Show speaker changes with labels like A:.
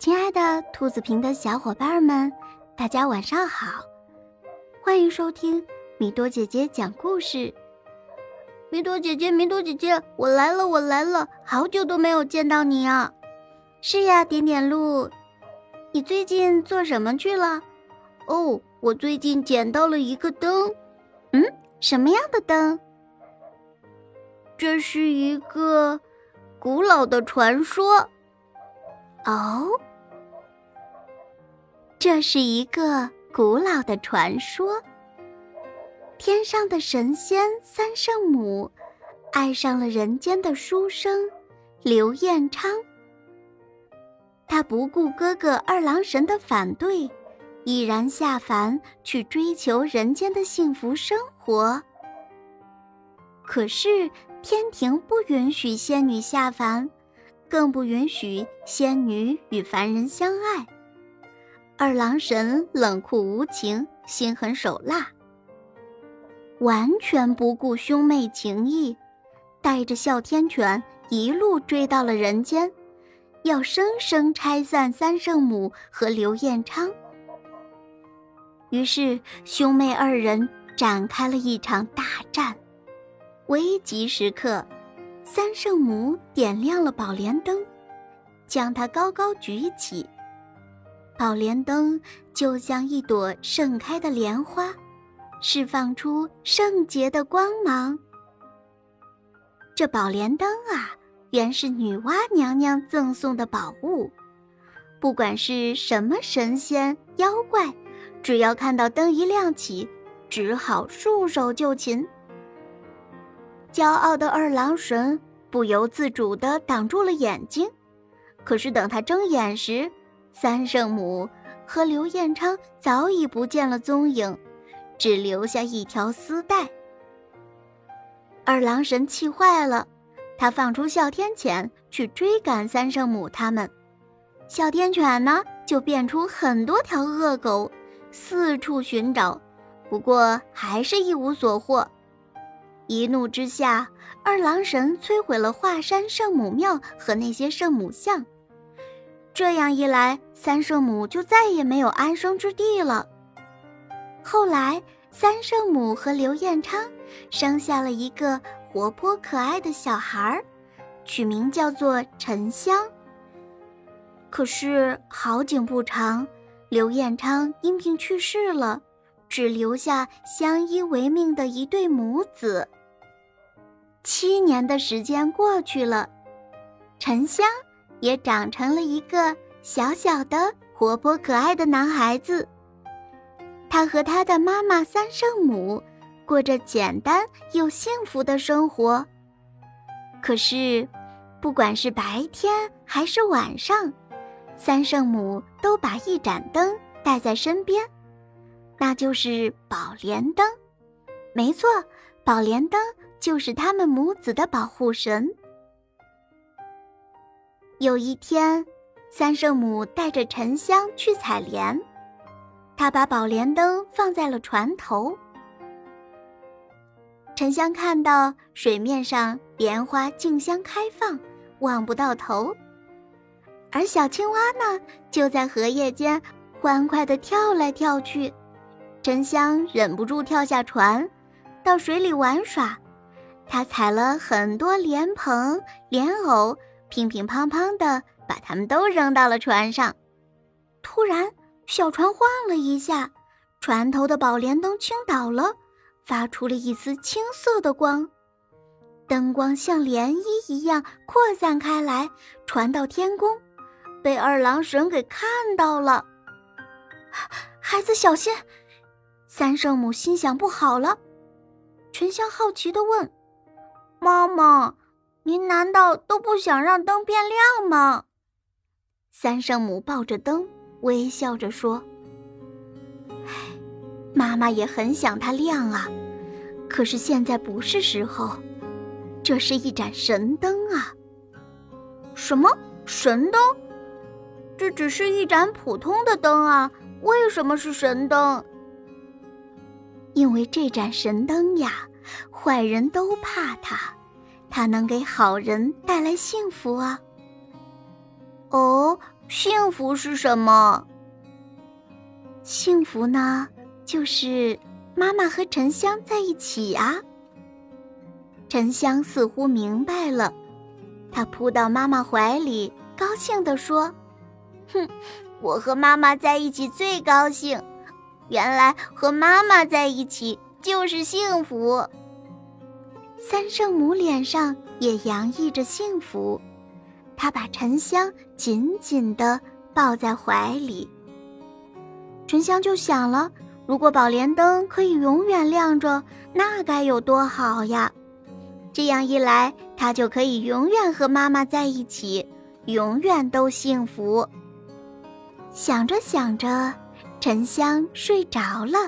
A: 亲爱的兔子瓶的小伙伴们，大家晚上好！欢迎收听米多姐姐讲故事。米多姐姐，米多姐姐，我来了，我来了！好久都没有见到你啊！是呀，点点鹿，你最近做什么去了？哦，我最近捡到了一个灯。嗯，什么样的灯？这是一个古老的传说。哦。这是一个古老的传说。天上的神仙三圣母爱上了人间的书生刘彦昌，他不顾哥哥二郎神的反对，毅然下凡去追求人间的幸福生活。可是天庭不允许仙女下凡，更不允许仙女与凡人相爱。二郎神冷酷无情，心狠手辣，完全不顾兄妹情谊，带着哮天犬一路追到了人间，要生生拆散三圣母和刘彦昌。于是兄妹二人展开了一场大战。危急时刻，三圣母点亮了宝莲灯，将它高高举起。宝莲灯就像一朵盛开的莲花，释放出圣洁的光芒。这宝莲灯啊，原是女娲娘娘赠送的宝物。不管是什么神仙妖怪，只要看到灯一亮起，只好束手就擒。骄傲的二郎神不由自主地挡住了眼睛，可是等他睁眼时，三圣母和刘彦昌早已不见了踪影，只留下一条丝带。二郎神气坏了，他放出哮天犬去追赶三圣母他们。哮天犬呢，就变出很多条恶狗，四处寻找，不过还是一无所获。一怒之下，二郎神摧毁了华山圣母庙和那些圣母像。这样一来，三圣母就再也没有安生之地了。后来，三圣母和刘彦昌生下了一个活泼可爱的小孩儿，取名叫做沉香。可是好景不长，刘彦昌因病去世了，只留下相依为命的一对母子。七年的时间过去了，沉香。也长成了一个小小的、活泼可爱的男孩子。他和他的妈妈三圣母过着简单又幸福的生活。可是，不管是白天还是晚上，三圣母都把一盏灯带在身边，那就是宝莲灯。没错，宝莲灯就是他们母子的保护神。有一天，三圣母带着沉香去采莲，她把宝莲灯放在了船头。沉香看到水面上莲花竞相开放，望不到头，而小青蛙呢，就在荷叶间欢快地跳来跳去。沉香忍不住跳下船，到水里玩耍。他采了很多莲蓬、莲藕。乒乒乓乓的把它们都扔到了船上，突然小船晃了一下，船头的宝莲灯倾倒了，发出了一丝青色的光，灯光像涟漪一样扩散开来，传到天宫，被二郎神给看到了。孩子小心！三圣母心想不好了。沉香好奇地问：“妈妈。”您难道都不想让灯变亮吗？三圣母抱着灯，微笑着说：“唉，妈妈也很想它亮啊，可是现在不是时候。这是一盏神灯啊！什么神灯？这只是一盏普通的灯啊！为什么是神灯？因为这盏神灯呀，坏人都怕它。”它能给好人带来幸福啊！哦，幸福是什么？幸福呢，就是妈妈和沉香在一起啊。沉香似乎明白了，他扑到妈妈怀里，高兴地说：“哼，我和妈妈在一起最高兴。原来和妈妈在一起就是幸福。”三圣母脸上也洋溢着幸福，她把沉香紧紧地抱在怀里。沉香就想了：如果宝莲灯可以永远亮着，那该有多好呀！这样一来，他就可以永远和妈妈在一起，永远都幸福。想着想着，沉香睡着了。